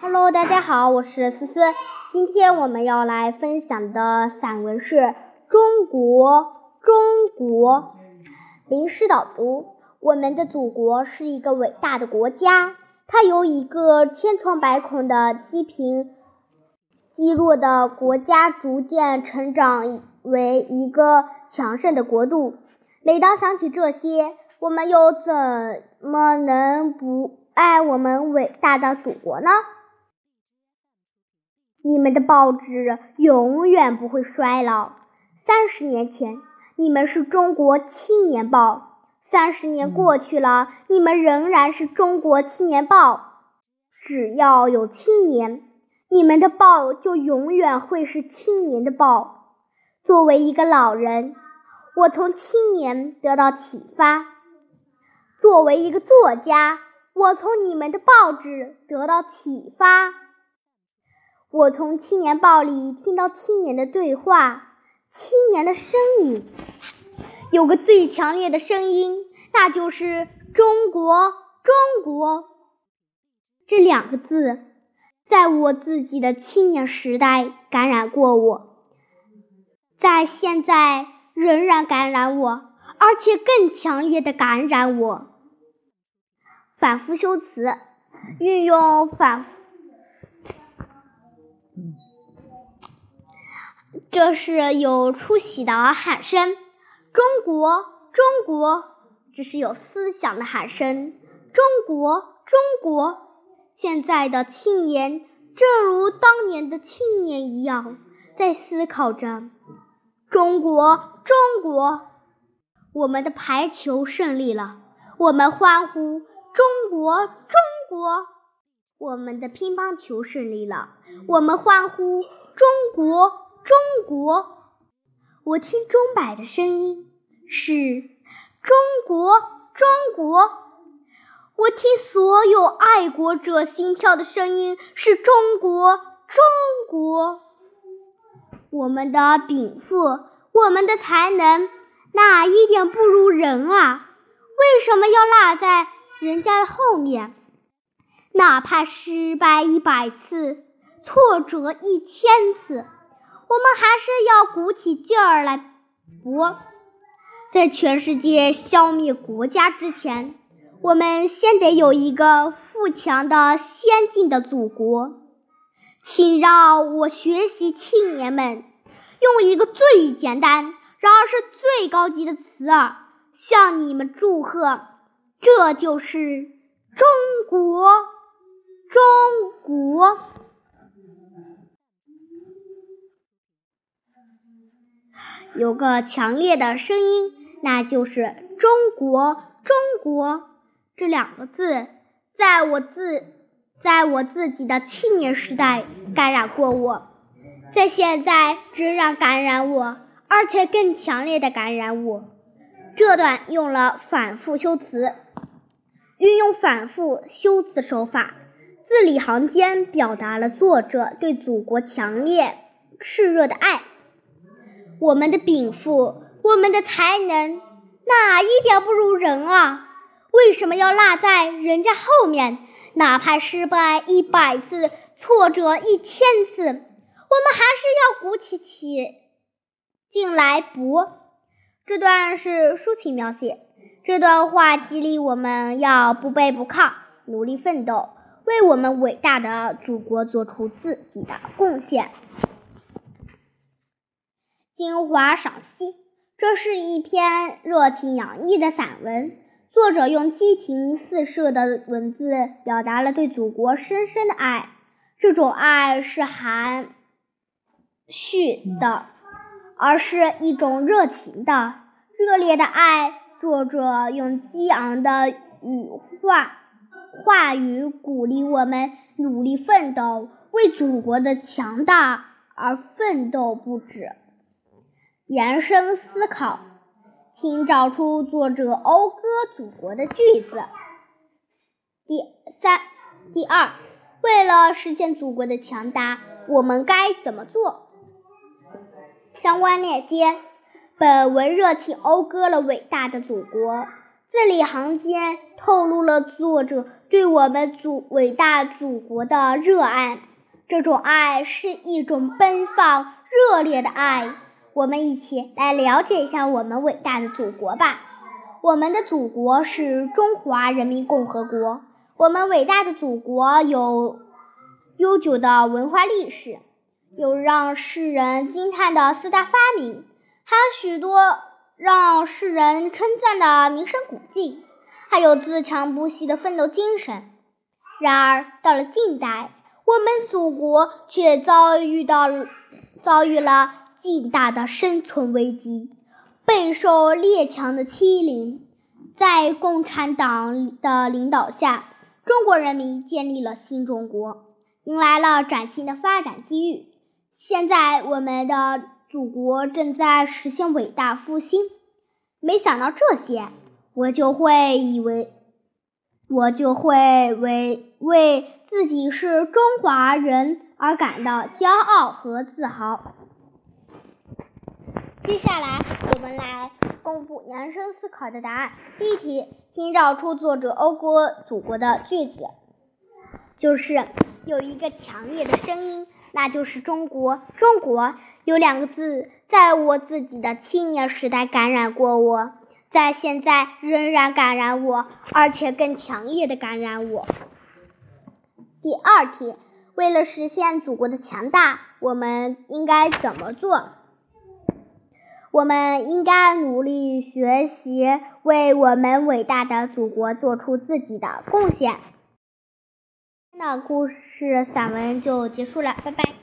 Hello，大家好，我是思思。今天我们要来分享的散文是《中国，中国》。林诗导读：我们的祖国是一个伟大的国家，它由一个千疮百孔的积贫积弱的国家逐渐成长为一个强盛的国度。每当想起这些，我们又怎么能不爱我们伟大的祖国呢？你们的报纸永远不会衰老。三十年前，你们是中国青年报；三十年过去了，你们仍然是中国青年报。只要有青年，你们的报就永远会是青年的报。作为一个老人，我从青年得到启发；作为一个作家，我从你们的报纸得到启发。我从青年报里听到青年的对话，青年的声音，有个最强烈的声音，那就是“中国，中国”这两个字，在我自己的青年时代感染过我，在现在仍然感染我，而且更强烈的感染我。反复修辞，运用反。这是有出息的喊声，中国，中国，这是有思想的喊声，中国，中国。现在的青年，正如当年的青年一样，在思考着，中国，中国。我们的排球胜利了，我们欢呼，中国，中国。我们的乒乓球胜利了，我们欢呼，中国。中国，我听钟摆的声音是中国，中国；我听所有爱国者心跳的声音是中国，中国。我们的禀赋，我们的才能，哪一点不如人啊？为什么要落在人家的后面？哪怕失败一百次，挫折一千次。我们还是要鼓起劲儿来搏，在全世界消灭国家之前，我们先得有一个富强的、先进的祖国。请让我学习青年们，用一个最简单，然而是最高级的词儿向你们祝贺，这就是中国，中国。有个强烈的声音，那就是“中国，中国”这两个字，在我自在我自己的青年时代感染过我，在现在仍然感染我，而且更强烈的感染我。这段用了反复修辞，运用反复修辞手法，字里行间表达了作者对祖国强烈炽热的爱。我们的禀赋，我们的才能，哪一点不如人啊？为什么要落在人家后面？哪怕失败一百次，挫折一千次，我们还是要鼓起起劲来搏。这段是抒情描写，这段话激励我们要不卑不亢，努力奋斗，为我们伟大的祖国做出自己的贡献。精华赏析：这是一篇热情洋溢的散文，作者用激情四射的文字表达了对祖国深深的爱。这种爱是含蓄的，而是一种热情的、热烈的爱。作者用激昂的语话话语鼓励我们努力奋斗，为祖国的强大而奋斗不止。延伸思考，请找出作者讴歌祖国的句子。第三、第二，为了实现祖国的强大，我们该怎么做？相关链接：本文热情讴歌了伟大的祖国，字里行间透露了作者对我们祖伟大祖国的热爱。这种爱是一种奔放、热烈的爱。我们一起来了解一下我们伟大的祖国吧。我们的祖国是中华人民共和国。我们伟大的祖国有悠久的文化历史，有让世人惊叹的四大发明，还有许多让世人称赞的名胜古迹，还有自强不息的奋斗精神。然而，到了近代，我们祖国却遭遇到遭遇了。巨大的生存危机，备受列强的欺凌。在共产党的领导下，中国人民建立了新中国，迎来了崭新的发展机遇。现在，我们的祖国正在实现伟大复兴。没想到这些，我就会以为，我就会为为自己是中华人而感到骄傲和自豪。接下来，我们来公布延伸思考的答案。第一题，请找出作者讴歌祖国的句子。就是有一个强烈的声音，那就是中国。中国有两个字，在我自己的青年时代感染过我，在现在仍然感染我，而且更强烈的感染我。第二题，为了实现祖国的强大，我们应该怎么做？我们应该努力学习，为我们伟大的祖国做出自己的贡献。今天的故事散文就结束了，拜拜。